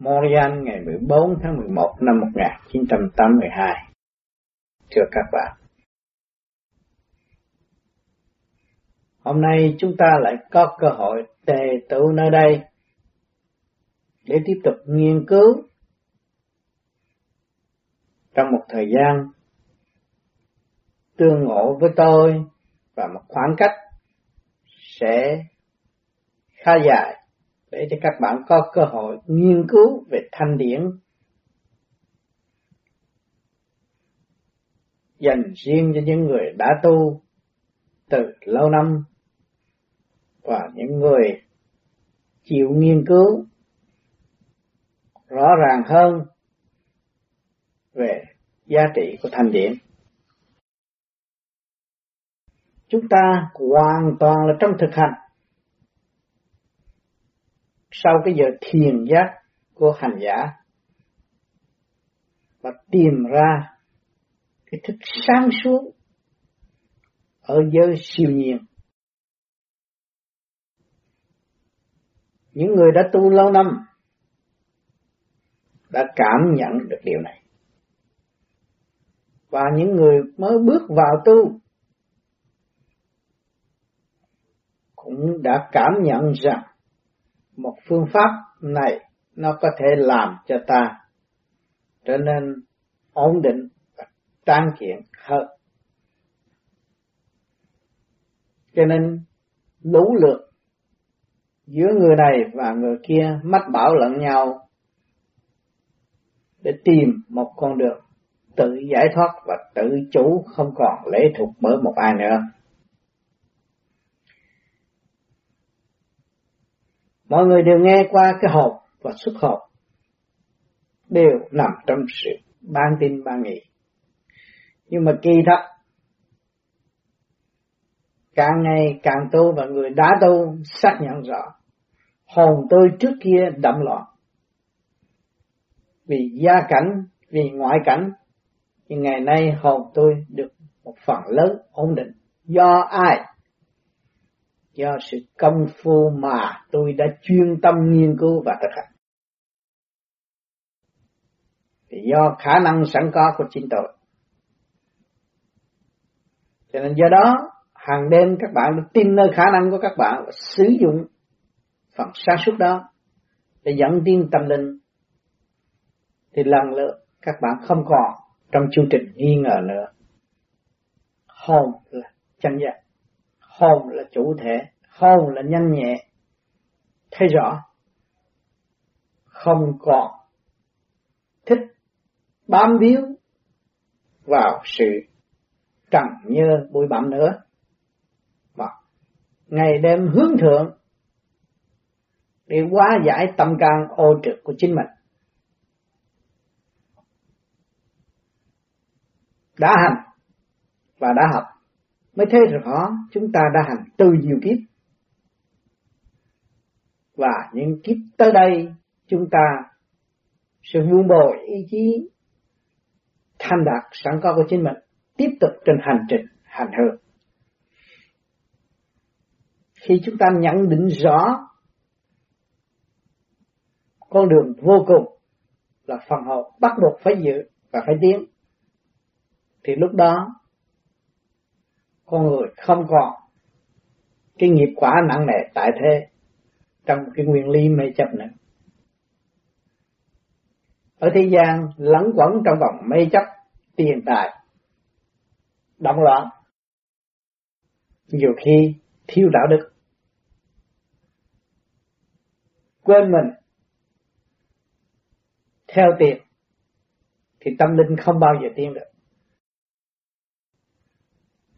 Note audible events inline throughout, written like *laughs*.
Montreal ngày 14 tháng 11 năm 1982. Thưa các bạn, hôm nay chúng ta lại có cơ hội tề tụ nơi đây để tiếp tục nghiên cứu trong một thời gian tương ngộ với tôi và một khoảng cách sẽ khá dài để cho các bạn có cơ hội nghiên cứu về thanh điển dành riêng cho những người đã tu từ lâu năm và những người chịu nghiên cứu rõ ràng hơn về giá trị của thanh điển. Chúng ta hoàn toàn là trong thực hành sau cái giờ thiền giác của hành giả và tìm ra cái thức sáng suốt ở giới siêu nhiên. Những người đã tu lâu năm đã cảm nhận được điều này. Và những người mới bước vào tu cũng đã cảm nhận rằng một phương pháp này nó có thể làm cho ta trở nên ổn định và tráng kiện hơn. Cho nên lũ lượt giữa người này và người kia mách bảo lẫn nhau để tìm một con đường tự giải thoát và tự chủ không còn lệ thuộc bởi một ai nữa. Mọi người đều nghe qua cái hộp và xuất hộp. Đều nằm trong sự ban tin ban nghị. Nhưng mà kỳ thật, càng ngày càng tu và người đã tu xác nhận rõ, hồn tôi trước kia đậm loạn. Vì gia cảnh, vì ngoại cảnh, nhưng ngày nay hồn tôi được một phần lớn ổn định. Do ai do sự công phu mà tôi đã chuyên tâm nghiên cứu và thực hành. Thì do khả năng sẵn có của chính tôi. Cho nên do đó, hàng đêm các bạn được tin nơi khả năng của các bạn và sử dụng phần sáng suốt đó để dẫn tiến tâm linh. Thì lần lượt các bạn không còn trong chương trình nghi ngờ nữa. Hồn là chân giác hồn là chủ thể, hồn là nhanh nhẹ. Thấy rõ? Không còn thích bám víu vào sự trần nhơ bụi bặm nữa. Và ngày đêm hướng thượng, để hóa giải tâm can ô trực của chính mình. Đã hành và đã học mới thấy rõ chúng ta đã hành từ nhiều kiếp. Và những kiếp tới đây, chúng ta sẽ vun bồi ý chí thành đạt sẵn có của chính mình, tiếp tục trên hành trình, hành hương. Khi chúng ta nhận định rõ con đường vô cùng là phần hồn bắt buộc phải giữ và phải tiến, thì lúc đó con người không còn cái nghiệp quả nặng nề tại thế trong cái nguyên lý mê chấp nữa. Ở thế gian lẫn quẩn trong vòng mê chấp, tiền tài, động loạn, nhiều khi thiếu đạo đức. Quên mình, theo tiền thì tâm linh không bao giờ tiến được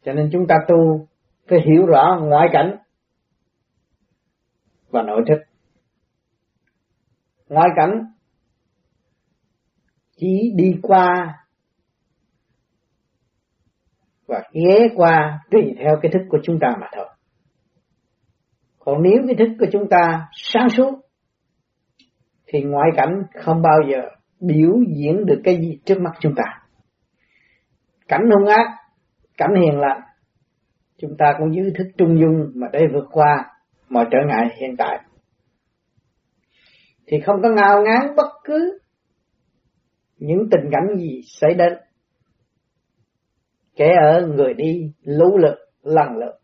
cho nên chúng ta tu phải hiểu rõ ngoại cảnh và nội thức. Ngoại cảnh chỉ đi qua và ghé qua tùy theo cái thức của chúng ta mà thôi. Còn nếu cái thức của chúng ta sáng suốt, thì ngoại cảnh không bao giờ biểu diễn được cái gì trước mắt chúng ta. Cảnh hung ác cảnh hiền lành. Chúng ta cũng giữ thức trung dung mà để vượt qua mọi trở ngại hiện tại. Thì không có ngao ngán bất cứ những tình cảnh gì xảy đến kẻ ở người đi lũ lực lần lượt.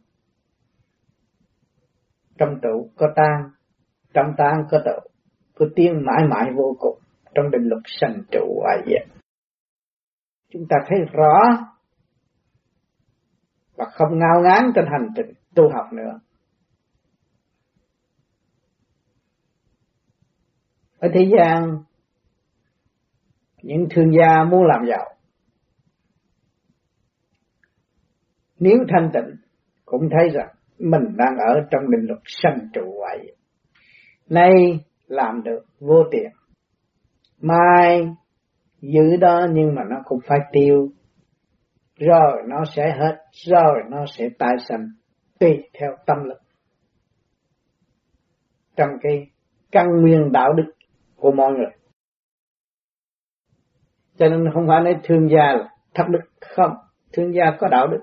Trong trụ có tan trong tan có trụ có tiên mãi mãi vô cùng trong định luật sanh trụ hoại diệt. Chúng ta thấy rõ và không ngao ngán trên hành trình tu học nữa. Ở thế gian, những thương gia muốn làm giàu, nếu thanh tịnh, cũng thấy rằng mình đang ở trong định luật sanh trụ vậy nay làm được vô tiền, mai giữ đó nhưng mà nó cũng phải tiêu rồi nó sẽ hết, rồi nó sẽ tái sanh tùy theo tâm lực. Trong cái căn nguyên đạo đức của mọi người. Cho nên không phải nói thương gia là thất đức. Không, thương gia có đạo đức.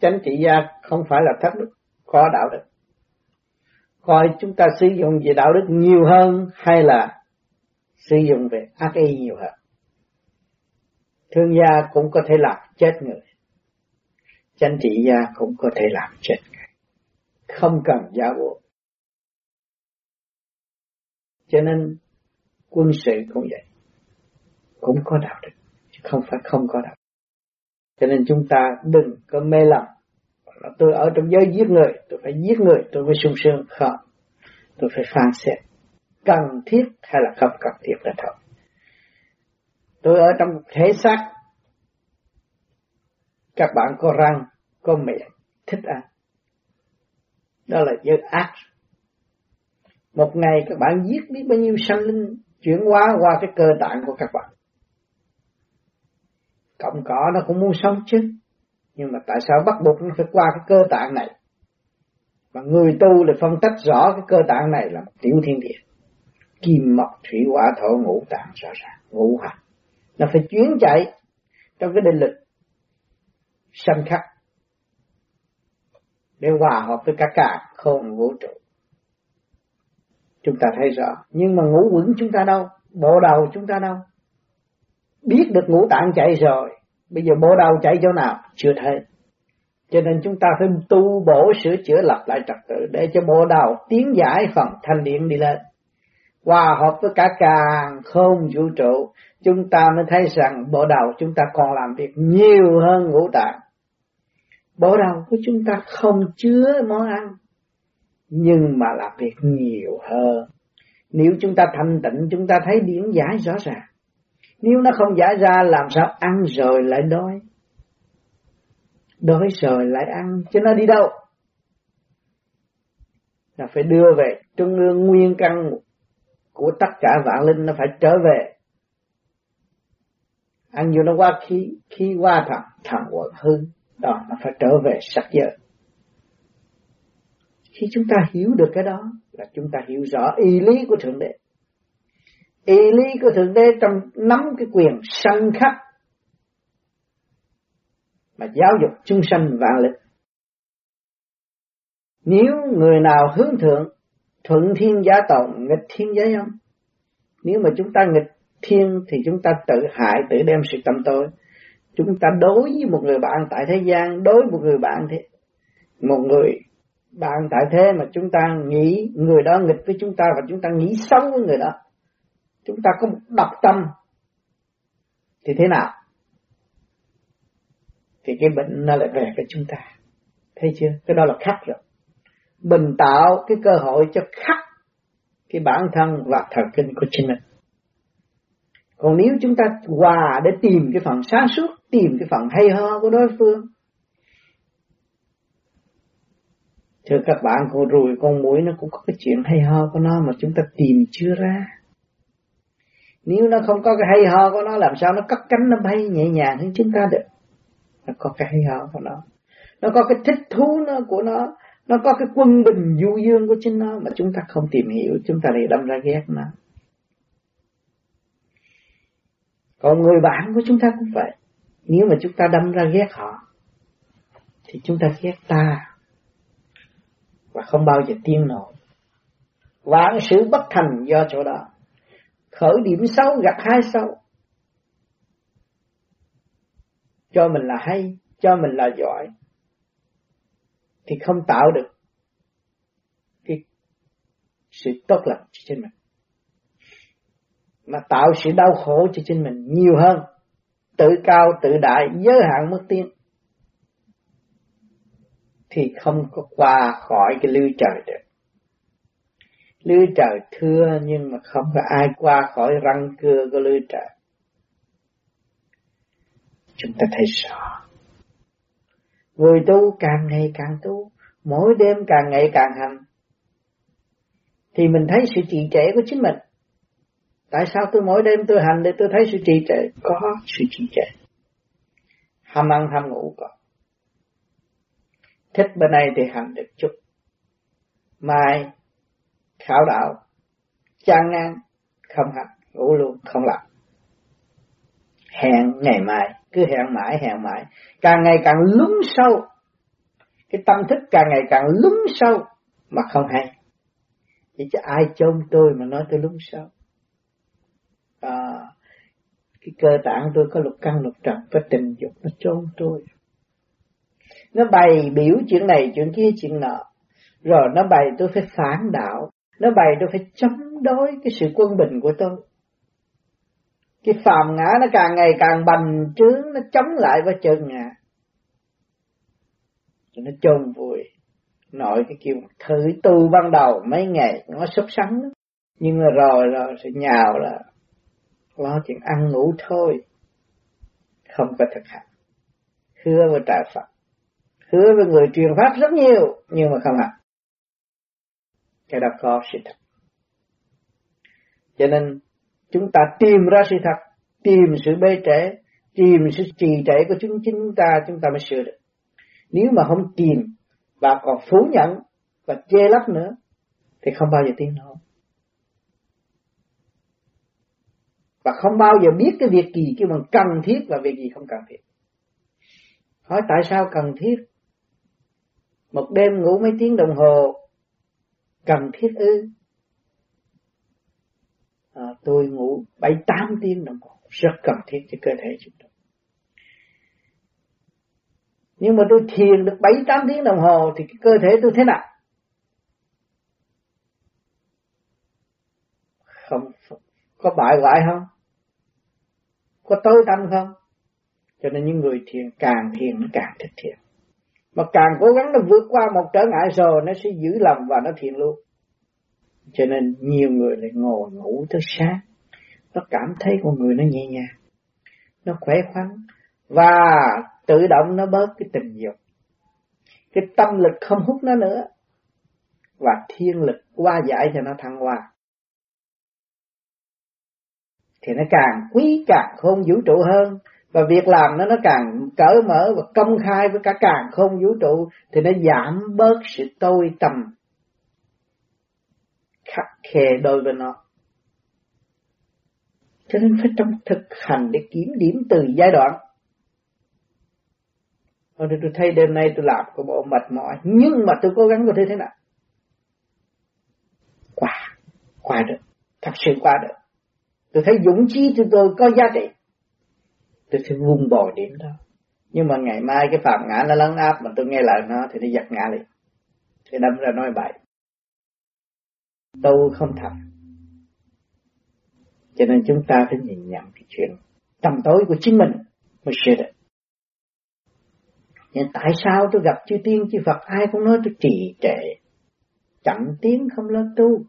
Chánh trị gia không phải là thất đức, có đạo đức. Coi chúng ta sử dụng về đạo đức nhiều hơn hay là sử dụng về ác ý nhiều hơn. Thương gia cũng có thể làm chết người chánh trị gia cũng có thể làm chết không cần giáo bộ. Cho nên, quân sự cũng vậy. Cũng có đạo đức, chứ không phải không có đạo đức. Cho nên chúng ta đừng có mê lầm. Tôi ở trong giới giết người, tôi phải giết người, tôi mới sung sướng, không. Tôi phải phán xét. Cần thiết hay là không cần thiết là thôi. Tôi ở trong thể xác các bạn có răng, có miệng, thích ăn. Đó là giới ác. Một ngày các bạn giết biết bao nhiêu sanh linh, chuyển hóa qua cái cơ tạng của các bạn. Cộng cỏ nó cũng muốn sống chứ. Nhưng mà tại sao bắt buộc nó phải qua cái cơ tạng này? Và người tu là phân tách rõ cái cơ tạng này là một tiểu thiên địa. Kim mộc, thủy hỏa, thổ ngũ tạng, rõ ràng, ngũ hành. Nó phải chuyến chạy trong cái định lực sân khắc để hòa hợp với cả cả không vũ trụ, chúng ta thấy rõ. Nhưng mà ngủ vững chúng ta đâu? Bộ đầu chúng ta đâu? Biết được ngũ tạng chạy rồi, bây giờ bộ đầu chạy chỗ nào? Chưa thấy. Cho nên chúng ta phải tu bổ sửa chữa lập lại trật tự để cho bộ đầu tiến giải phần thanh điện đi lên. Hòa hợp với cả càng không vũ trụ, chúng ta mới thấy rằng bộ đầu chúng ta còn làm việc nhiều hơn ngũ tạng bộ đầu của chúng ta không chứa món ăn, nhưng mà làm việc nhiều hơn. Nếu chúng ta thanh tịnh, chúng ta thấy điển giải rõ ràng. Nếu nó không giải ra, làm sao ăn rồi lại đói? Đói rồi lại ăn, chứ nó đi đâu? Là phải đưa về trung ương nguyên căn của tất cả vạn linh, nó phải trở về. Ăn vô nó qua khí khí qua thẳng thẳng quận hư đó nó phải trở về sắc giới. Khi chúng ta hiểu được cái đó là chúng ta hiểu rõ ý lý của thượng đế. Ý lý của thượng đế trong nắm cái quyền sanh khắc mà giáo dục chúng sanh vạn lịch nếu người nào hướng thượng thuận thiên giá tồn nghịch thiên giá âm nếu mà chúng ta nghịch thiên thì chúng ta tự hại tự đem sự tâm tối chúng ta đối với một người bạn tại thế gian, đối với một người bạn thế, một người bạn tại thế mà chúng ta nghĩ người đó nghịch với chúng ta và chúng ta nghĩ xấu với người đó, chúng ta có một độc tâm, thì thế nào? Thì cái bệnh nó lại về với chúng ta. Thấy chưa? Cái đó là khắc rồi. Mình tạo cái cơ hội cho khắc cái bản thân và thần kinh của chính mình còn nếu chúng ta hòa để tìm cái phần sáng suốt, tìm cái phần hay ho của đối phương. Thưa các bạn, con ruồi, con muỗi nó cũng có cái chuyện hay ho của nó mà chúng ta tìm chưa ra. Nếu nó không có cái hay ho của nó, làm sao nó cất cánh, nó bay nhẹ nhàng hơn chúng ta được? Nó có cái hay ho của nó. Nó có cái thích thú nó, của nó. Nó có cái quân bình du dương của chính nó mà chúng ta không tìm hiểu. Chúng ta lại đâm ra ghét nó. Còn người bạn của chúng ta cũng vậy. Nếu mà chúng ta đâm ra ghét họ, thì chúng ta ghét ta. Và không bao giờ tiên nổi. Vạn sự bất thành do chỗ đó. Khởi điểm xấu gặp hai xấu. Cho mình là hay, cho mình là giỏi, thì không tạo được cái sự tốt lành trên mình mà tạo sự đau khổ cho chính mình nhiều hơn. Tự cao, tự đại, giới hạn mất tiên thì không có qua khỏi cái lưới trời được. Lưới trời thưa nhưng mà không có ai qua khỏi răng cưa của lưới trời. Chúng ta thấy rõ. Người tu càng ngày càng tu, mỗi đêm càng ngày càng hành. Thì mình thấy sự trì trệ của chính mình tại sao tôi mỗi đêm tôi hành để tôi thấy sự trì trệ? Có sự trì trệ. Ham ăn, ham ngủ có. Thích bên này thì hành được chút. Mai khảo đạo, chán ngang không hành, ngủ luôn, không làm. Hẹn ngày mai, cứ hẹn mãi hẹn mãi. Càng ngày càng lún sâu. Cái tâm thức càng ngày càng lún sâu mà không hay. Chỉ cho ai chôn tôi mà nói tôi lún sâu? Cái cơ tạng tôi có lục căn, lục trần, có tình dục, nó chôn tôi. Nó bày biểu chuyện này, chuyện kia, chuyện nọ. Rồi nó bày tôi phải phản đạo. Nó bày tôi phải chống đối cái sự quân bình của tôi. Cái phàm ngã nó càng ngày càng bành trướng, nó chống lại với chân ngã. Nó chôn vùi nội cái kiểu thử tu ban đầu mấy ngày, nó sốt sắng. Nhưng mà rồi rồi sẽ nhào là lo chuyện ăn ngủ thôi. Không có thực hành. Hứa với trời Phật. Hứa với người truyền pháp rất nhiều, nhưng mà không hành cái đó có sự thật. Cho nên, chúng ta tìm ra sự thật, tìm sự bê trễ, tìm sự trì trệ của chúng chúng ta chúng ta mới sửa được. Nếu mà không tìm và còn phủ nhận và chê lấp nữa, thì không bao giờ tiến nổi và không bao giờ biết cái việc gì kêu bằng cần thiết và việc gì không cần thiết. Hỏi tại sao cần thiết? Một đêm ngủ mấy tiếng đồng hồ cần thiết ư? À, tôi ngủ bảy tám tiếng đồng hồ. Rất cần thiết cho cơ thể chúng tôi. nhưng mà tôi thiền được bảy tám tiếng đồng hồ thì cái cơ thể tôi thế nào? Không có bại hoại không? Có tối tâm không? Cho nên những người thiền càng thiền nó càng thích thiền. Mà càng cố gắng nó vượt qua một trở ngại rồi, nó sẽ giữ lòng và nó thiền luôn. Cho nên nhiều người lại ngồi ngủ tới sáng. Nó cảm thấy con người nó nhẹ nhàng, nó khỏe khoắn, và tự động nó bớt cái tình dục. Cái tâm lực không hút nó nữa, và thiên lực qua giải cho nó thăng hoa thì nó càng quý càng không vũ trụ hơn. Và việc làm nó nó càng cởi mở và công khai với cả càng không vũ trụ thì nó giảm bớt sự tôi tầm khắc khe đối với nó. Cho nên phải trong thực hành để kiểm điểm từ giai đoạn. Hồi tôi thấy đêm nay tôi làm có bộ mệt mỏi, Nhưng mà tôi cố gắng có thể thế nào? Qua Qua được. Thật sự qua được. Tôi thấy dũng chí của tôi có giá trị. Tôi sẽ vun bồi điểm đó. Nhưng mà ngày mai cái phạm ngã nó lấn áp Mà tôi nghe lời nó thì nó giật ngã liền. Thì đâm ra nói bậy. Tu không thật. Cho nên chúng ta phải nhìn nhận cái chuyện tầm tối của chính mình mới sửa được. Nhưng tại sao tôi gặp chư tiên chư Phật ai cũng nói tôi trì trệ, chậm tiến không lo tu.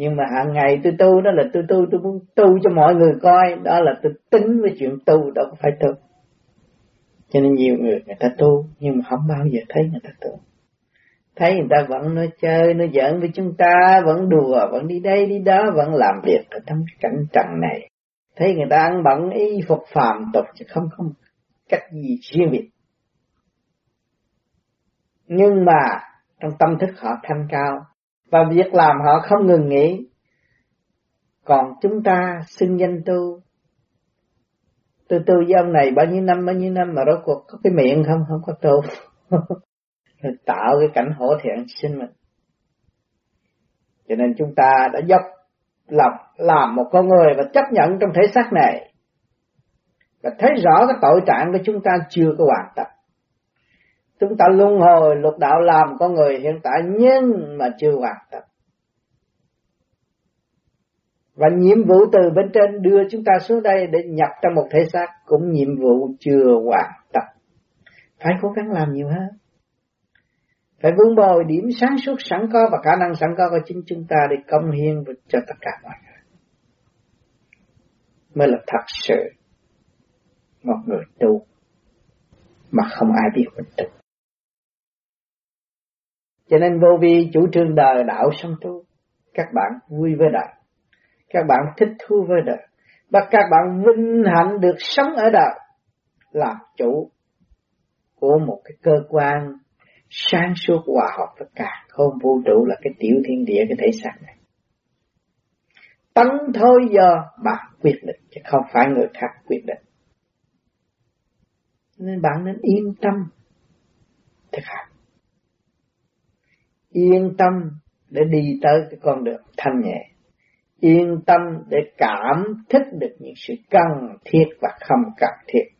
Nhưng mà hàng ngày tôi tu đó là tôi tu, tôi muốn tu cho mọi người coi, đó là tôi tính với chuyện tu, đó không phải tu. Cho nên nhiều người người ta tu, nhưng mà không bao giờ thấy người ta tu. Thấy người ta vẫn nói chơi nói giỡn với chúng ta vẫn đùa vẫn đi đây đi đó vẫn làm việc ở trong cái cảnh trần này. Thấy người ta ăn bận y phục phàm tục chứ không có cách gì riêng biệt. Nhưng mà trong tâm thức họ thanh cao và việc làm họ không ngừng nghỉ. Còn chúng ta xưng danh tu. Tôi tu với ông này bao nhiêu năm, bao nhiêu năm mà rốt cuộc có cái miệng không? Không có tu. *laughs* Tạo cái cảnh hổ thẹn sinh mình. Cho nên chúng ta đã dốc lập làm một con người và chấp nhận trong thể xác này. Và thấy rõ cái tội trạng của chúng ta chưa có hoàn tất chúng ta luân hồi lục đạo làm con người hiện tại nhưng mà chưa hoàn tất. Và nhiệm vụ từ bên trên đưa chúng ta xuống đây để nhập trong một thể xác cũng nhiệm vụ chưa hoàn tất. Phải cố gắng làm nhiều hơn. Phải vun bồi điểm sáng suốt sẵn có và khả năng sẵn có của chính chúng ta để công hiến cho tất cả mọi người. Mới là thật sự một người tu mà không ai biết mình tu cho nên vô vi chủ trương đời, đạo sống tu, các bạn vui với đời. Các bạn thích thú với đời. Và các bạn vinh hạnh được sống ở đời làm chủ của một cái cơ quan sáng suốt, hòa hợp với cả. Không vũ trụ là cái tiểu thiên địa, cái thể xác này. Tấn thôi giờ bạn quyết định, chứ không phải người khác quyết định. Nên bạn nên yên tâm thực hành yên tâm để đi tới cái con đường thanh nhẹ yên tâm để cảm thức được những sự cần thiết và không cần thiết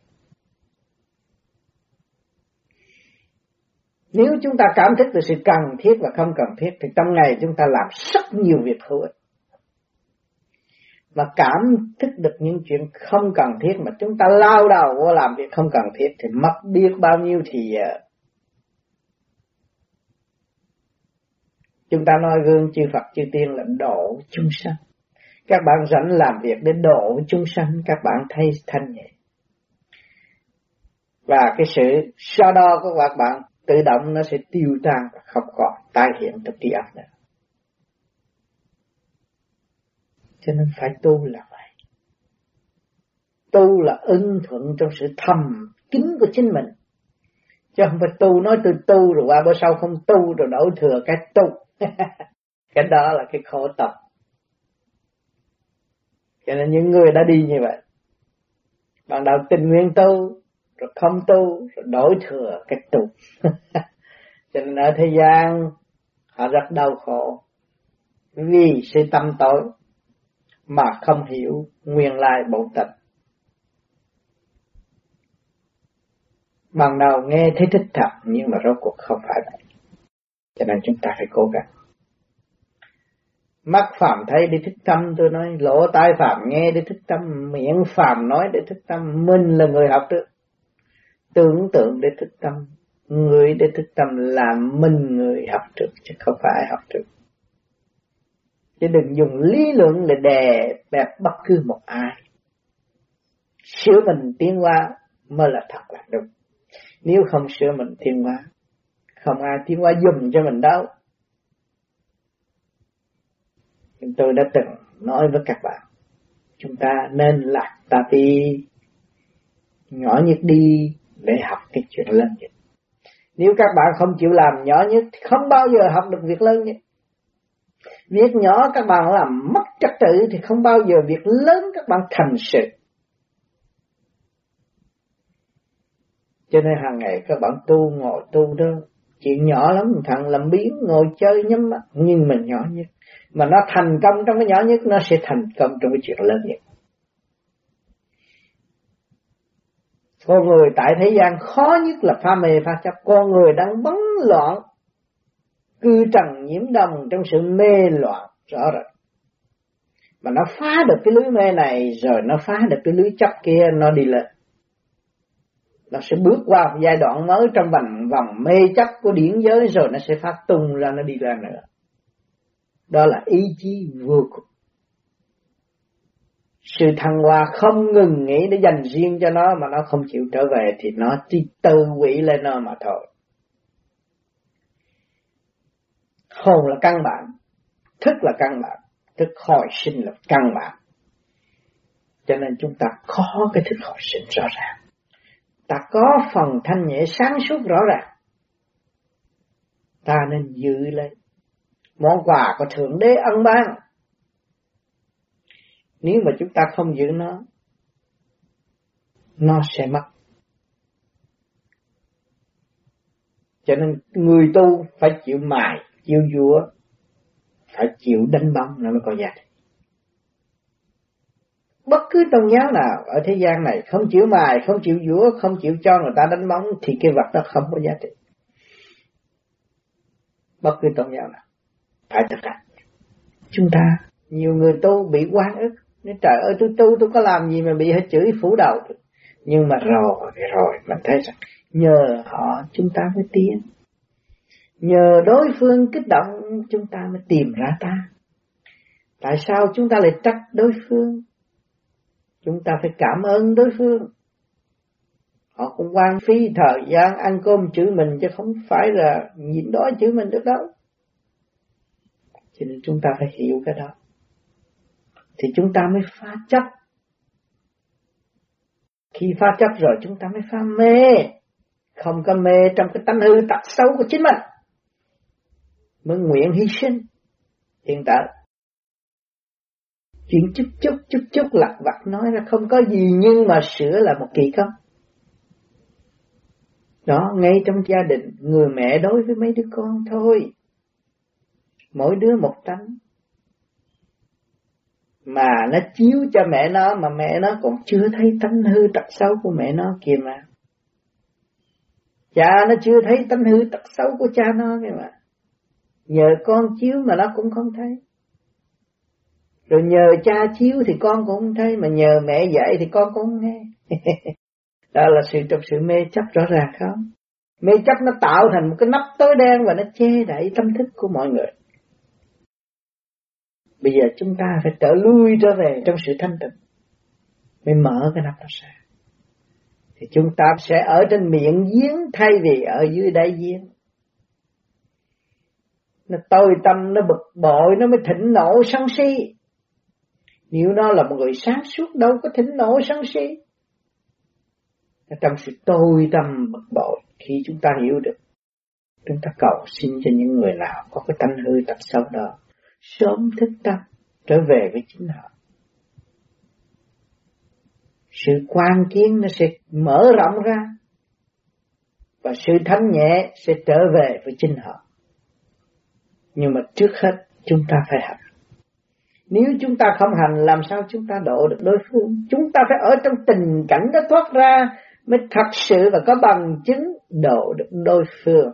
Nếu chúng ta cảm thức được sự cần thiết và không cần thiết, thì trong ngày chúng ta làm rất nhiều việc hữu ích. Mà cảm thức được những chuyện không cần thiết mà chúng ta lao đầu vô làm việc không cần thiết, thì mất biết bao nhiêu thì giờ. Chúng ta nói gương chư Phật chư Tiên là độ chúng sanh. Các bạn rảnh làm việc để độ chúng sanh, các bạn thấy thanh nhẹ. Và cái sự so đo của các bạn tự động nó sẽ tiêu tan và không còn tái hiện trong trí óc nữa. Cho nên phải tu là vậy. Tu là ưng thuận trong sự thầm kín của chính mình. Chứ không phải tu nói tôi tu rồi qua bữa sau không tu rồi đổi thừa cái tu. *laughs* cái đó là cái khổ tập. Cho nên những người đã đi như vậy. Ban đầu tình nguyện tu, rồi không tu rồi đổi thừa cái tu *laughs* cho nên ở thế gian họ rất đau khổ vì sự tâm tối mà không hiểu nguyên lai bổn tịch ban đầu nghe thấy thích thật nhưng mà rốt cuộc không phải vậy. Cho nên chúng ta phải cố gắng. Mắt phạm thấy để thích tâm, tôi nói, lỗ tai phạm nghe để thích tâm, miệng phạm nói để thích tâm, mình là người học được. Tưởng tượng để thức tâm, người để thức tâm là mình người học trước chứ không phải học trước chứ đừng dùng lý luận để đè bẹp bất cứ một ai. Sửa mình tiến qua mới là thật là đúng nếu không sửa mình tiến hóa, không ai tiến hóa dùng cho mình đâu chúng tôi đã từng nói với các bạn, chúng ta nên lạc ta đi, nhỏ nhất đi để học cái chuyện lớn nhất. Nếu các bạn không chịu làm nhỏ nhất, thì không bao giờ học được việc lớn nhất. Việc nhỏ các bạn làm mất trật tự thì không bao giờ việc lớn các bạn thành sự. Cho nên hàng ngày các bạn tu ngồi tu đó, chuyện nhỏ lắm, thằng làm biến ngồi chơi nhắm mắt, nhưng mình nhỏ nhất. Mà nó thành công trong cái nhỏ nhất, nó sẽ thành công trong cái chuyện lớn nhất. Con người tại thế gian khó nhất là pha mê pha chấp. Con người đang bấn loạn, cư trần nhiễm đồng trong sự mê loạn rõ rệt. Mà nó phá được cái lưới mê này rồi nó phá được cái lưới chấp kia nó đi lên. Nó sẽ bước qua một giai đoạn mới trong vòng vòng mê chấp của điển giới rồi nó sẽ phát tung ra nó đi ra nữa. Đó là ý chí vô cùng sự thăng hoa không ngừng nghĩ để dành riêng cho nó mà nó không chịu trở về thì nó chỉ tự quỷ lên nó mà thôi. Hồn là căn bản, thức là căn bản, thức hồi sinh là căn bản. Cho nên chúng ta khó cái thức hồi sinh rõ ràng. Ta có phần thanh nhẹ sáng suốt rõ ràng. Ta nên giữ lấy món quà của Thượng Đế ân ban nếu mà chúng ta không giữ nó, nó sẽ mất. Cho nên người tu phải chịu mài, chịu dũa, phải chịu đánh bóng nó mới có giá trị bất cứ tôn giáo nào ở thế gian này không chịu mài không chịu dũa không chịu cho người ta đánh bóng thì cái vật đó không có giá trị. Bất cứ tôn giáo nào. Phải thực hành. Chúng ta. Nhiều người tu bị quan ức. Nên trời ơi tôi tu tôi có làm gì mà bị hết chửi phủ đầu nhưng mà rồi rồi mình thấy rằng nhờ họ chúng ta mới tiến. Nhờ đối phương kích động chúng ta mới tìm ra ta. Tại sao chúng ta lại trách đối phương chúng ta phải cảm ơn đối phương. Họ cũng quan phí thời gian ăn cơm chữ mình chứ không phải là nhịn đói chữ mình được đâu. Cho nên chúng ta phải hiểu cái đó. Thì chúng ta mới phá chấp. Khi phá chấp rồi chúng ta mới phá mê. Không có mê trong cái tánh hư tật xấu của chính mình. Mới nguyện hy sinh. Hiện tại chuyện chút chút chút chút lặt vặt nói ra không có gì nhưng mà sửa là một kỳ công đó, ngay trong gia đình, người mẹ đối với mấy đứa con thôi. Mỗi đứa một tánh. Mà nó chiếu cho mẹ nó, mà mẹ nó còn chưa thấy tánh hư tật xấu của mẹ nó kìa mà. Cha nó chưa thấy tánh hư tật xấu của cha nó kìa mà. Nhờ con chiếu mà nó cũng không thấy rồi nhờ cha chiếu thì con cũng không thấy mà nhờ mẹ dạy thì con cũng không nghe. *laughs* Đó là sự trong sự mê chấp rõ ràng không? Mê chấp nó tạo thành một cái nắp tối đen và nó che đậy tâm thức của mọi người. Bây giờ chúng ta phải trở lui trở về trong sự thanh tịnh Mới mở cái nắp đó ra. Thì chúng ta sẽ ở trên miệng giếng thay vì ở dưới đáy giếng. Nó tôi tâm, nó bực bội, nó mới thịnh nộ sân si. Nếu nó là một người sáng suốt, đâu có thịnh nổi sân si Trong sự tôi tâm bực bội, Khi chúng ta hiểu được, Chúng ta cầu xin cho những người nào có cái tánh hư tập sâu đó, sớm thức tâm, trở về với chính họ. Sự quan kiến nó sẽ mở rộng ra, và sự thánh nhẹ sẽ trở về với chính họ. Nhưng mà trước hết, chúng ta phải học. Nếu chúng ta không hành làm sao chúng ta độ được đối phương? Chúng ta phải ở trong tình cảnh đó thoát ra mới thật sự và có bằng chứng độ được đối phương.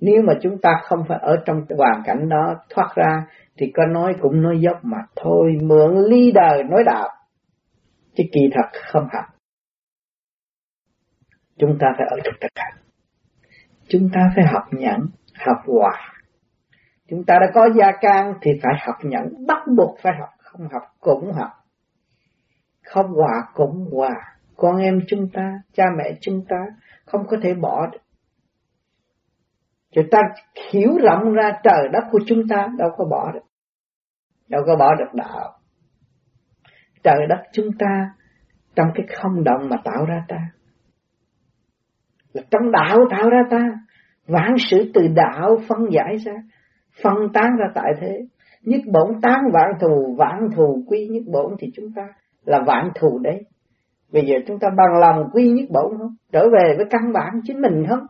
Nếu mà chúng ta không phải ở trong hoàn cảnh đó thoát ra thì có nói cũng nói dốc mà thôi, mượn ly đời nói đạo. Chứ kỳ thật không hành Chúng ta phải ở trong thực hành. Chúng ta phải học nhẫn, học hòa. Chúng ta đã có gia can thì phải học nhẫn, bắt buộc phải học, không học cũng học. Không hòa cũng hòa. Con em chúng ta, cha mẹ chúng ta không có thể bỏ được Chúng ta hiểu rộng ra trời đất của chúng ta đâu có bỏ được. Đâu có bỏ được đạo. Trời đất chúng ta trong cái không động mà tạo ra ta. Là trong đạo tạo ra ta. vãng sự từ đạo phân giải ra. Phân tán ra tại thế. Nhất bổn tán vạn thù, vạn thù quy nhất bổn thì chúng ta là vạn thù đấy. Bây giờ chúng ta bằng lòng quy nhất bổn không? Trở về với căn bản chính mình không?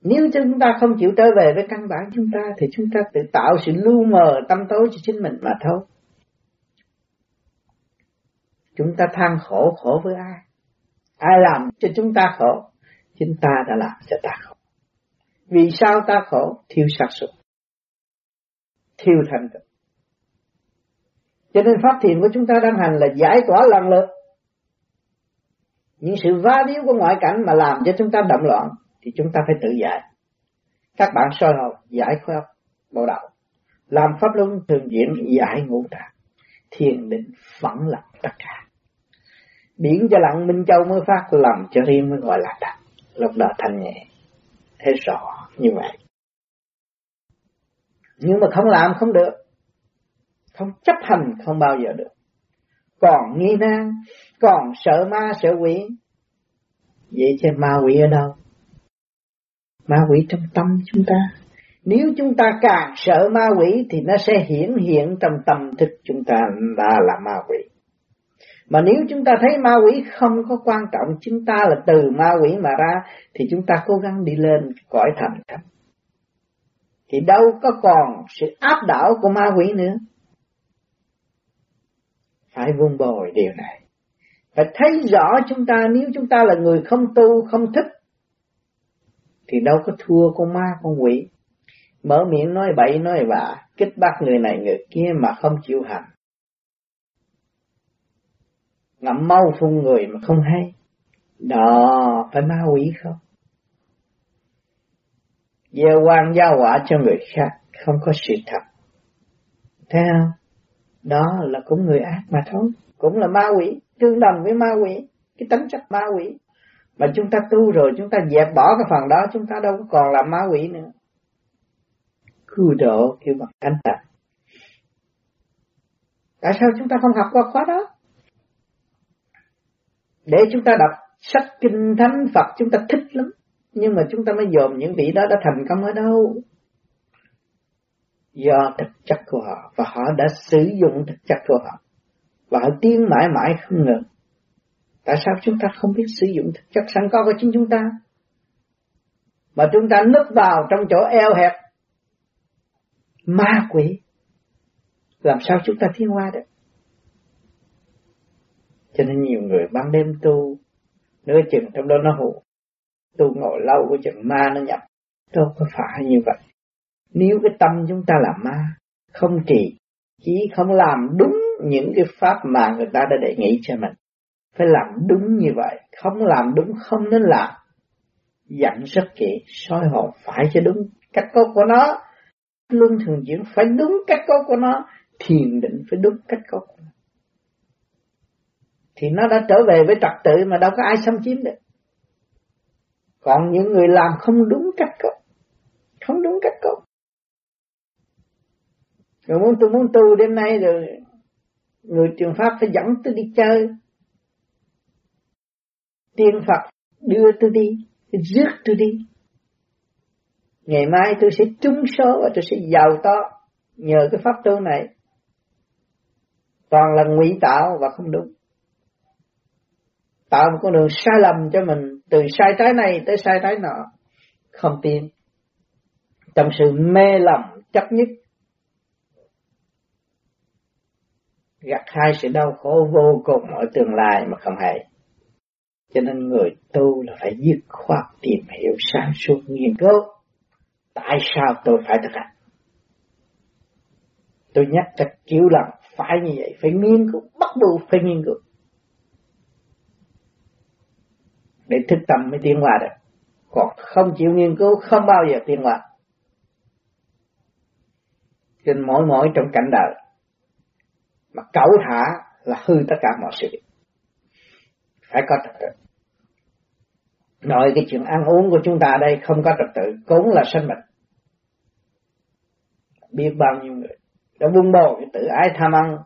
Nếu chúng ta không chịu trở về với căn bản chúng ta thì chúng ta tự tạo sự lu mờ tâm tối cho chính mình mà thôi. Chúng ta than khổ khổ với ai? Ai làm cho chúng ta khổ? Chính ta đã làm cho ta khổ. Vì sao ta khổ? Thiếu sát xuất. Thiếu thành tựu. Cho nên phát thiện của chúng ta đang hành là giải tỏa lần lượt. Những sự va điếu của ngoại cảnh mà làm cho chúng ta động loạn thì chúng ta phải tự giải. Các bạn soi hồn giải khoa bộ đạo, làm pháp luân thường diễn giải ngũ tạng, thiền định phẳng lặng tất cả. Biển cho lặng Minh Châu mới phát làm cho riêng mới gọi là thật. Lúc đó thanh nhẹ, thấy rõ như vậy. Nhưng mà không làm không được. Không chấp hành không bao giờ được. Còn nghi nan, còn sợ ma sợ quỷ. Vậy chứ ma quỷ ở đâu? ma quỷ trong tâm chúng ta. Nếu chúng ta càng sợ ma quỷ thì nó sẽ hiển hiện trong tâm thức chúng ta đã là ma quỷ. Mà nếu chúng ta thấy ma quỷ không có quan trọng, chúng ta là từ ma quỷ mà ra, thì chúng ta cố gắng đi lên cõi thành thánh. thì đâu có còn sự áp đảo của ma quỷ nữa. Phải vun bồi điều này. Phải thấy rõ chúng ta nếu chúng ta là người không tu, không thích thì đâu có thua con ma, con quỷ. Mở miệng nói bậy nói bạ, kích bắt người này người kia mà không chịu hành. Ngậm mau phun người mà không hay. Đó, phải ma quỷ không? gieo quan giao quả cho người khác không có sự thật thấy không đó là cũng người ác mà thôi cũng là ma quỷ tương đồng với ma quỷ cái tính chất ma quỷ mà chúng ta tu rồi chúng ta dẹp bỏ cái phần đó chúng ta đâu có còn là ma quỷ nữa cứu độ kêu bằng cánh tịnh. tại sao chúng ta không học qua khóa đó để chúng ta đọc sách kinh thánh, Phật, chúng ta thích lắm. Nhưng mà chúng ta mới dòm những vị đó đã thành công ở đâu? Do thực chất của họ. Và họ đã sử dụng thực chất của họ. Và họ tiến mãi mãi không ngừng. Tại sao chúng ta không biết sử dụng thực chất sẵn có của chính chúng ta? Mà chúng ta núp vào trong chỗ eo hẹp. Ma quỷ. Làm sao chúng ta tiến hoa được? Cho nên nhiều người ban đêm tu, nửa chừng trong đó nó hụ. tu ngồi lâu của chừng ma nó nhập. Đâu có phải như vậy. Nếu cái tâm chúng ta là ma, không trì, chỉ không làm đúng những cái pháp mà người ta đã đề nghị cho mình. Phải làm đúng như vậy. Không làm đúng, không nên làm. Dặn rất kỹ, soi hồn phải cho đúng cách cốt của nó. Luân thường chuyển phải đúng cách cốt của nó. Thiền định phải đúng cách cốt của thì nó đã trở về với trật tự mà đâu có ai xâm chiếm được. Còn những người làm không đúng cách cốt không đúng cách cốt rồi muốn tôi muốn tu đêm nay rồi, người truyền pháp phải dẫn tôi đi chơi. Tiên Phật đưa tôi đi, rước tôi đi. Ngày mai tôi sẽ trúng số và tôi sẽ giàu to nhờ cái pháp tu này. Toàn là ngụy tạo và không đúng tạo một con đường sai lầm cho mình, từ sai trái này tới sai trái nọ. Không tin. Trong sự mê lầm chấp nhất, gặt hai sự đau khổ vô cùng ở tương lai mà không hay cho nên người tu là phải dứt khoát tìm hiểu sáng suốt nghiên cứu. Tại sao tôi phải thực hành? Tôi nhắc thật kiểu lần phải như vậy, phải nghiên cứu, bắt buộc phải nghiên cứu. Để thức tâm mới tiến hóa được. Còn không chịu nghiên cứu không bao giờ tiến hóa. trên mỗi mỗi trong cảnh đời mà cẩu thả là hư tất cả mọi sự. Phải có trật tự. Nội cái chuyện ăn uống của chúng ta đây không có trật tự cũng là sinh mệnh. Biết bao nhiêu người đã vun bồi cái tự ái tham ăn.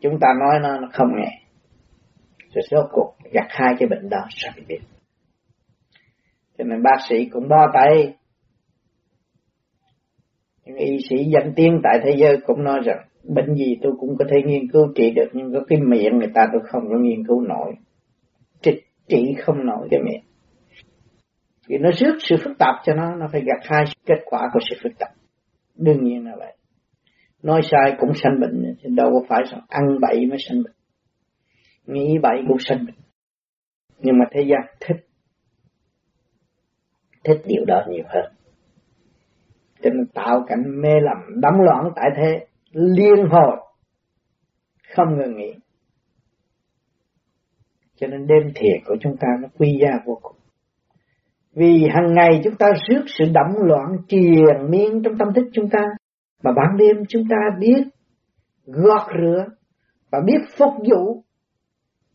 Chúng ta nói nó, nó không nghe rồi rốt cuộc gặt hai cái bệnh đó sao bị biết cho nên bác sĩ cũng đo tay. Những y sĩ danh tiếng tại thế giới cũng nói rằng bệnh gì tôi cũng có thể nghiên cứu trị được nhưng có cái miệng người ta tôi không có nghiên cứu nổi. Trị, trị không nổi cái miệng. Vì nó rước sự phức tạp cho nó nó phải gặt hai kết quả của sự phức tạp. Đương nhiên là vậy. Nói sai cũng sanh bệnh đâu có phải ăn bậy mới sanh bệnh nghĩ bậy cũng sinh nhưng mà thế gian thích. Thích điều đó nhiều hơn. Cho nên tạo cảnh mê lầm đắm loạn tại thế, liên hồi. Không ngừng nghỉ. Cho nên đêm thiền của chúng ta nó quy ra vô cùng. Vì hàng ngày chúng ta rước sự đắm loạn triền miên trong tâm thức chúng ta, mà ban đêm chúng ta biết gọt rửa và biết phục vụ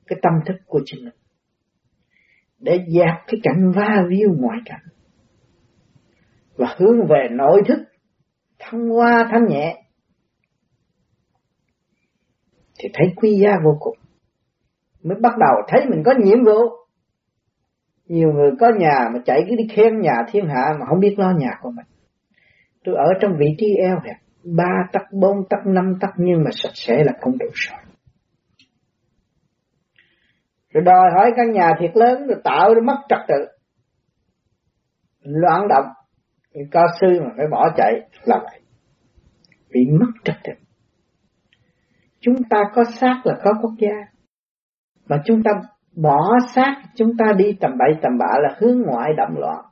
cái tâm thức của chính mình, để dẹp cái cảnh va víu ngoại cảnh, và hướng về nội thức, thăng hoa thanh nhẹ. Thì thấy quý giá vô cùng, mới bắt đầu thấy mình có nhiệm vụ. Nhiều người có nhà mà chạy cứ đi khen nhà thiên hạ mà không biết lo nhà của mình. Tôi ở trong vị trí eo hẹp, ba tắc, bốn tắc, năm tắc, nhưng mà sạch sẽ là không đủ rồi rồi đòi hỏi căn nhà thiệt lớn rồi tạo rồi mất trật tự. Loạn động nhưng có sư mà phải bỏ chạy là vậy. Bị mất trật tự. Chúng ta có xác là có quốc gia. Mà chúng ta bỏ xác, chúng ta đi tầm bậy tầm bạ là hướng ngoại động loạn.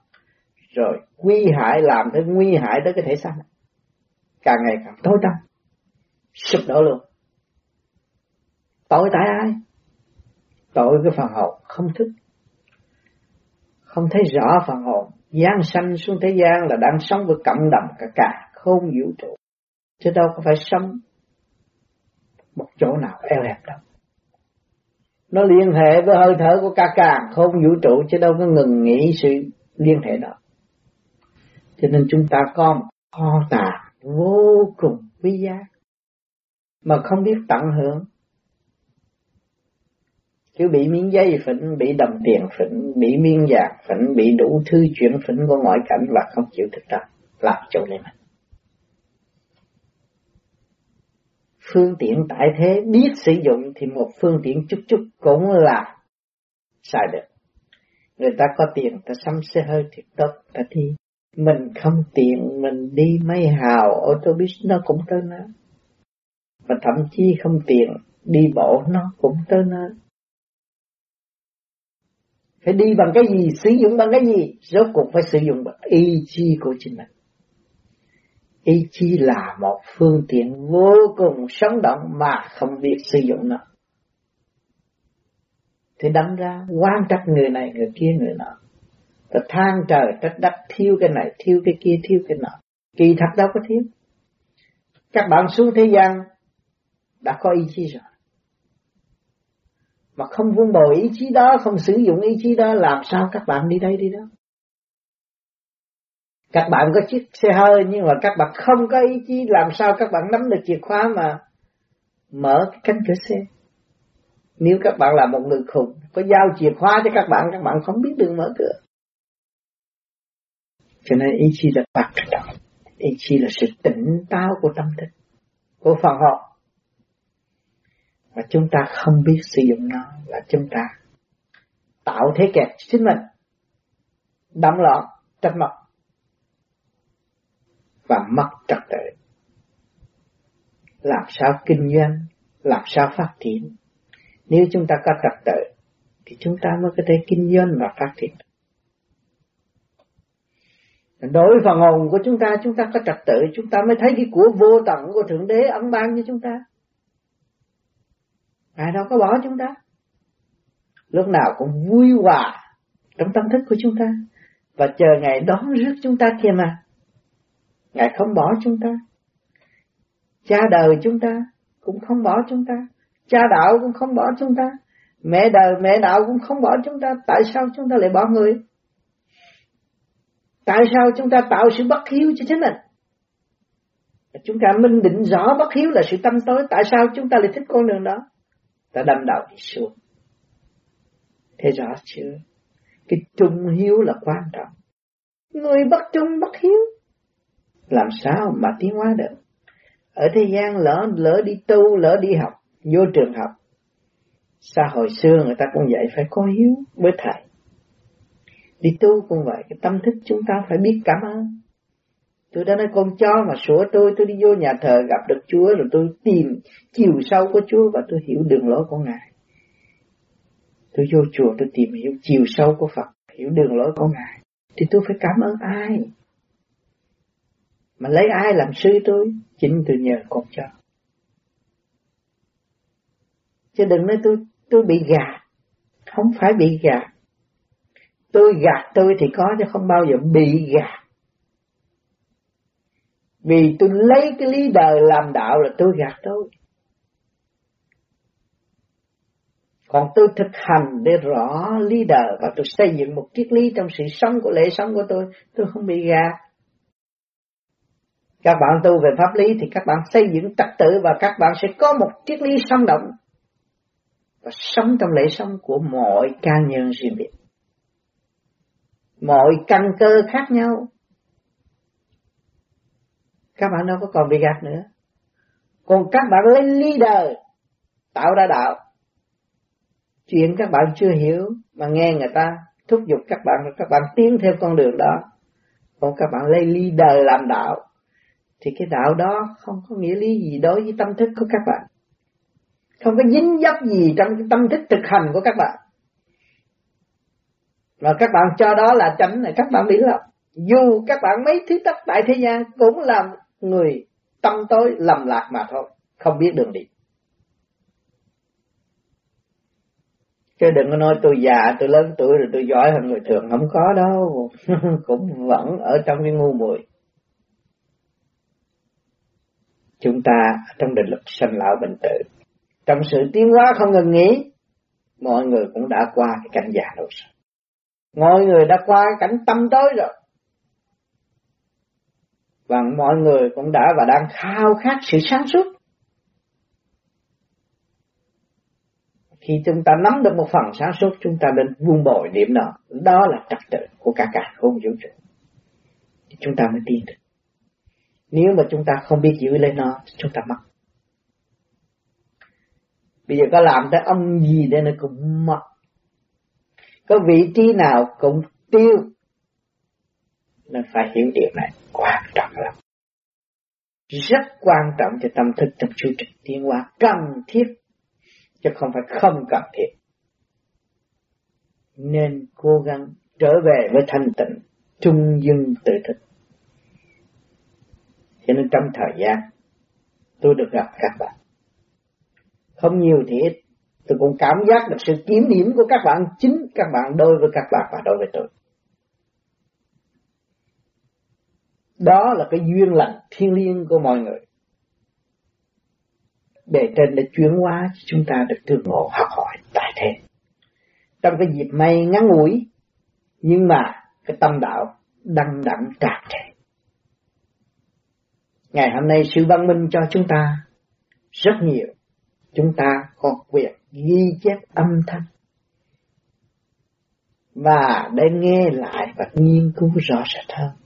Rồi nguy hại làm thế, nguy hại tới cái thể xác. Càng ngày càng tối tăm. Sụp đổ luôn. Tội tại ai? Tội cái phần hồn không thức. Không thấy rõ phần hồn. Giáng sanh xuống thế gian là đang sống với cộng đồng cả cả, không vũ trụ. Chứ đâu có phải sống một chỗ nào eo hẹp đâu. Nó liên hệ với hơi thở của cả càng không vũ trụ, chứ đâu có ngừng nghĩ sự liên hệ đó. Cho nên chúng ta có một kho tàng vô cùng quý giá, mà không biết tận hưởng chứ bị miếng dây phỉnh, bị đồng tiền phỉnh, bị miếng vàng phỉnh, bị đủ thứ chuyển phỉnh của ngoại cảnh và không chịu thực tập, làm chỗ này mình. Phương tiện tại thế biết sử dụng thì một phương tiện chút chút cũng là sai được. Người ta có tiền ta xăm xe hơi thiệt tốt ta đi. Mình không tiền mình đi mấy hào ô tô bus nó cũng tới nó Và thậm chí không tiền đi bộ nó cũng tới nơi phải đi bằng cái gì? Sử dụng bằng cái gì? Rốt cuộc phải sử dụng bằng ý chí của chính mình. Ý chí là một phương tiện vô cùng sống động mà không biết sử dụng nó. Thì đâm ra, quan trách người này, người kia, người nọ. Ta than trời trách đất, thiếu cái này, thiếu cái kia, thiếu cái nọ. Kỳ thật đâu có thiếu. Các bạn xuống thế gian, đã có ý chí rồi mà không vun bồi ý chí đó, không sử dụng ý chí đó, làm sao các bạn đi đây đi đó? Các bạn có chiếc xe hơi, nhưng mà các bạn không có ý chí, làm sao các bạn nắm được chìa khóa mà mở cái cánh cửa xe? Nếu các bạn là một người khùng, có giao chìa khóa cho các bạn các bạn không biết đường mở cửa. Cho nên ý chí là bạc trọng ý chí là sự tỉnh táo của tâm thức, của phần học và chúng ta không biết sử dụng nó là chúng ta tạo thế kẹt chính mình, đắm loạn trách móc và mất trật tự. Làm sao kinh doanh, làm sao phát triển? Nếu chúng ta có trật tự, thì chúng ta mới có thể kinh doanh và phát triển. Đối với phần hồn của chúng ta chúng ta có trật tự, chúng ta mới thấy cái của vô tận của thượng đế ấn ban cho chúng ta. Ngài đâu có bỏ chúng ta. Lúc nào cũng vui hòa trong tâm thức của chúng ta. Và chờ Ngài đón rước chúng ta kia mà. Ngài không bỏ chúng ta. Cha đời chúng ta cũng không bỏ chúng ta. Cha đạo cũng không bỏ chúng ta. Mẹ đời, mẹ đạo cũng không bỏ chúng ta. Tại sao chúng ta lại bỏ người? Tại sao chúng ta tạo sự bất hiếu cho chính mình? Chúng ta minh định rõ bất hiếu là sự tâm tối. Tại sao chúng ta lại thích con đường đó? Ta đâm đầu đi xuống. Thế rõ chưa? Cái trung hiếu là quan trọng. Người bất trung bất hiếu. Làm sao mà tiến hóa được? Ở thế gian lỡ lỡ đi tu, lỡ đi học, vô trường học. Xã hội xưa người ta cũng dạy phải có hiếu với thầy. Đi tu cũng vậy, cái tâm thức chúng ta phải biết cảm ơn tôi đã nói, con chó mà sủa tôi tôi đi vô nhà thờ gặp được Chúa rồi tôi tìm chiều sâu của Chúa và tôi hiểu đường lối của Ngài. Tôi vô chùa tôi tìm hiểu chiều sâu của Phật, hiểu đường lối của Ngài. Thì tôi phải cảm ơn ai? Mà lấy ai làm sư tôi? Chính tôi nhờ con chó chứ đừng nói tôi tôi bị gạt. Không phải bị gạt. Tôi gạt tôi thì có chứ, không bao giờ bị gạt vì tôi lấy cái lý đời làm đạo là tôi gạt tôi. Còn tôi thực hành để rõ lý đời và tôi xây dựng một triết lý trong sự sống của lễ sống của tôi, tôi không bị gạt. Các bạn tu về pháp lý thì các bạn xây dựng trật tự và các bạn sẽ có một triết lý sống động và sống trong lễ sống của mọi ca nhân riêng biệt. Mọi căn cơ khác nhau các bạn đâu có còn bị gạt nữa. Còn các bạn lên leader tạo ra đạo. Chuyện các bạn chưa hiểu mà nghe người ta thúc giục các bạn các bạn tiến theo con đường đó. Còn các bạn lấy leader làm đạo, thì cái đạo đó không có nghĩa lý gì đối với tâm thức của các bạn. Không có dính dấp gì trong cái tâm thức thực hành của các bạn. Và các bạn cho đó là chánh này, các bạn biết lầm. Dù các bạn mấy thứ tất tại thế gian cũng là người tâm tối lầm lạc mà thôi, không biết đường đi. Chứ đừng có nói tôi già, tôi lớn tuổi rồi tôi giỏi hơn người thường, không có đâu. *laughs* Cũng vẫn ở trong cái ngu muội. Chúng ta trong định luật sanh lão bệnh tử. Trong sự tiến hóa không ngừng nghỉ, mọi người cũng đã qua cái cảnh già rồi. Mọi người đã qua cái cảnh tâm tối rồi và mọi người cũng đã và đang khao khát sự sáng suốt. Khi chúng ta nắm được một phần sáng suốt, chúng ta nên buông bồi điểm đó đó là trật tự của cả cả không vũ trụ. Chúng ta mới tin được. Nếu mà chúng ta không biết giữ lấy nó chúng ta mất. Bây giờ có làm tới âm gì đây nó cũng mất. Có vị trí nào cũng tiêu. Nên phải hiểu điều này. Quan trọng lắm. Rất quan trọng cho tâm thức trong chu trình tiến hóa, cần thiết, chứ không phải không cần thiết. Nên cố gắng trở về với thanh tịnh, trung dung tự thức. Cho nên trong thời gian, tôi được gặp các bạn. Không nhiều thì ít. Tôi cũng cảm giác được sự kiếm điểm của các bạn chính, các bạn đối với các bạn và đối với tôi. Đó là cái duyên lành thiên liêng của mọi người. Để trên để chuyển hóa chúng ta được tương ngộ, học hỏi tại thế. Trong cái dịp may ngắn ngủi, nhưng mà cái tâm đạo đăng đẳng tràn trề. Ngày hôm nay sự văn minh cho chúng ta, rất nhiều. Chúng ta có quyền ghi chép âm thanh và để nghe lại và nghiên cứu rõ rệt hơn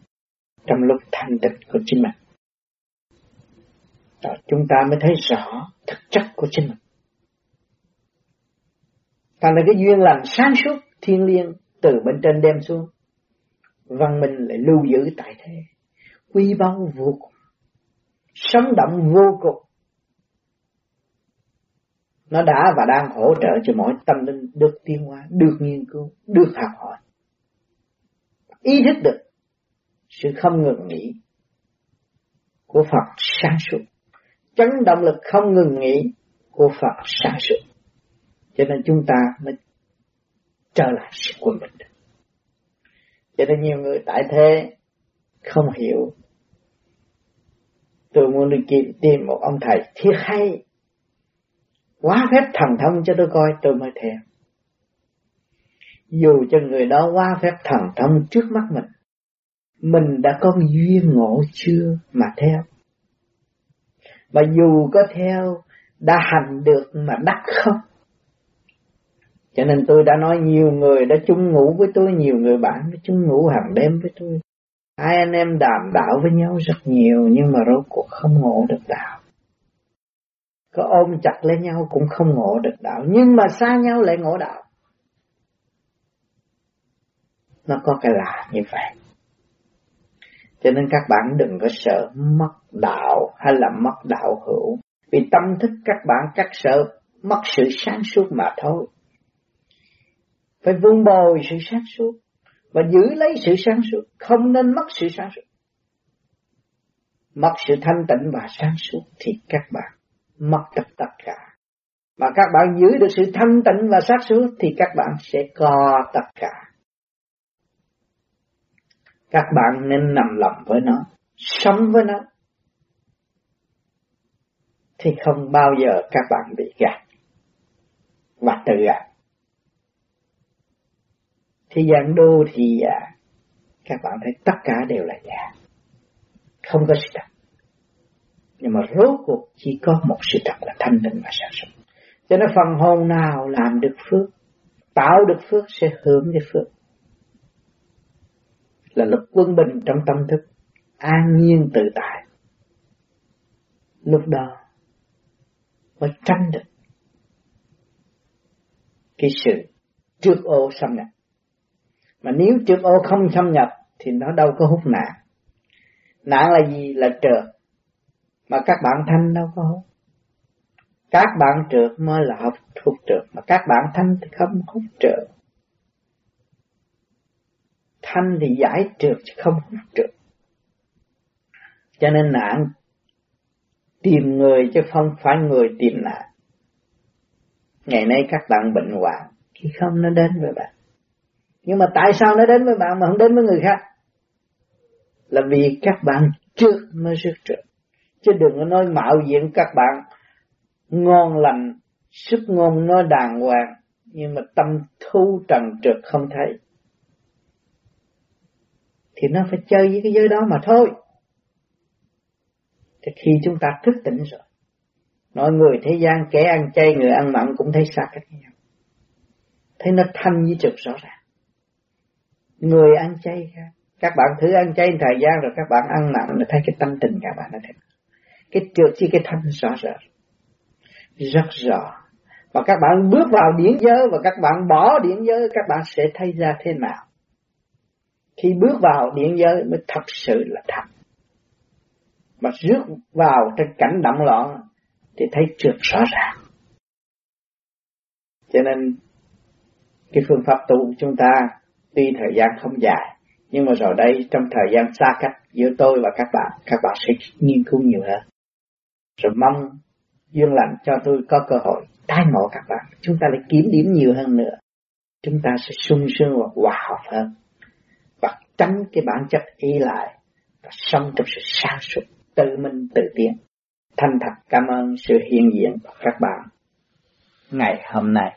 trong lúc thanh tịnh của chính mình. Đó, chúng ta mới thấy rõ thực chất của chính mình. Còn là cái duyên lành sáng suốt thiên liêng từ bên trên đem xuống. Văn minh lại lưu giữ tại thế. Quy báu vô cùng. Sống động vô cùng. Nó đã và đang hỗ trợ cho mỗi tâm linh được tiến hóa, được nghiên cứu, được học hỏi. Ý thức được sự không ngừng nghỉ của Phật sáng suốt. Chấn động lực không ngừng nghỉ của Phật sáng suốt. Cho nên chúng ta mới trở lại sự quân bình. Cho nên nhiều người tại thế không hiểu. Tôi muốn đi tìm, tìm một ông thầy thiết hay. Quá phép thần thông cho tôi coi tôi mới theo. Dù cho người đó quá phép thần thông trước mắt mình mình đã có duyên ngộ chưa mà theo. Và dù có theo, đã hành được mà đắc không. Cho nên tôi đã nói nhiều người đã chung ngủ với tôi, nhiều người bạn đã chung ngủ hàng đêm với tôi. Hai anh em đàm đạo với nhau rất nhiều nhưng mà rốt cuộc không ngộ được đạo. Có ôm chặt lấy nhau cũng không ngộ được đạo, nhưng mà xa nhau lại ngộ đạo. Nó có cái lạ như vậy. Cho nên các bạn đừng có sợ mất đạo hay là mất đạo hữu. Vì tâm thức các bạn các sợ mất sự sáng suốt mà thôi. Phải vun bồi sự sáng suốt và giữ lấy sự sáng suốt, không nên mất sự sáng suốt. Mất sự thanh tịnh và sáng suốt thì các bạn mất tất tất cả. Mà các bạn giữ được sự thanh tịnh và sáng suốt thì các bạn sẽ có tất cả các bạn nên nằm lòng với nó sống với nó. Thì không bao giờ các bạn bị gạt. Và tự gạt à, thì dạng đô thì à, các bạn thấy tất cả đều là giả. Không có sự thật. Nhưng mà rốt cuộc chỉ có một sự thật là thanh tịnh và sáng suốt. Cho nên phần hồn nào làm được phước tạo được phước sẽ hưởng cái phước là lúc quân bình trong tâm thức, an nhiên tự tại. Lúc đó mới tránh được cái sự trước ô xâm nhập. Mà nếu trước ô không xâm nhập thì nó đâu có hút nạn. Nạn là gì? Là trượt. Mà các bạn thanh đâu có hút. Các bạn trượt mới là học hút trượt. Mà các bạn thanh thì không hút trượt thanh thì giải trượt chứ không hút trượt. Cho nên nạn tìm người chứ không phải người tìm nạn. Ngày nay các bạn bệnh hoạn, khi không nó đến với bạn. Nhưng mà tại sao nó đến với bạn mà không đến với người khác? Là vì các bạn trước mới sức trượt. Chứ đừng có nói mạo diện các bạn ngon lành, sức ngôn nói đàng hoàng, nhưng mà tâm thu trần trượt không thấy thì nó phải chơi với cái giới đó mà thôi. Thì khi chúng ta thức tỉnh rồi nói người thế gian kẻ ăn chay, người ăn mặn cũng thấy xa cách nhau. Thấy nó thanh với trực rõ ràng. Người ăn chay khác các bạn thử ăn chay thời gian rồi các bạn ăn mặn là thấy cái tâm tình các bạn nó thế cái trượt chi cái thanh rõ ràng. Rất rõ. Và các bạn bước vào điển giới và các bạn bỏ điển giới, các bạn sẽ thấy ra thế nào khi bước vào điện giới mới thật sự là thật. Mà rước vào trên cảnh động loạn thì thấy trượt rõ ràng. Cho nên, cái phương pháp tu của chúng ta, tuy thời gian không dài, nhưng mà rồi đây, trong thời gian xa cách giữa tôi và các bạn các bạn sẽ nghiên cứu nhiều hơn. Rồi mong duyên lành cho tôi có cơ hội tái ngộ các bạn. Chúng ta lại kiếm điểm nhiều hơn nữa. Chúng ta sẽ sung sướng và hòa hợp hơn tránh cái bản chất ý lại và sống trong sự sáng suốt, tự minh tự tiến. Thanh thật cảm ơn sự hiện diện của các bạn. Ngày hôm nay.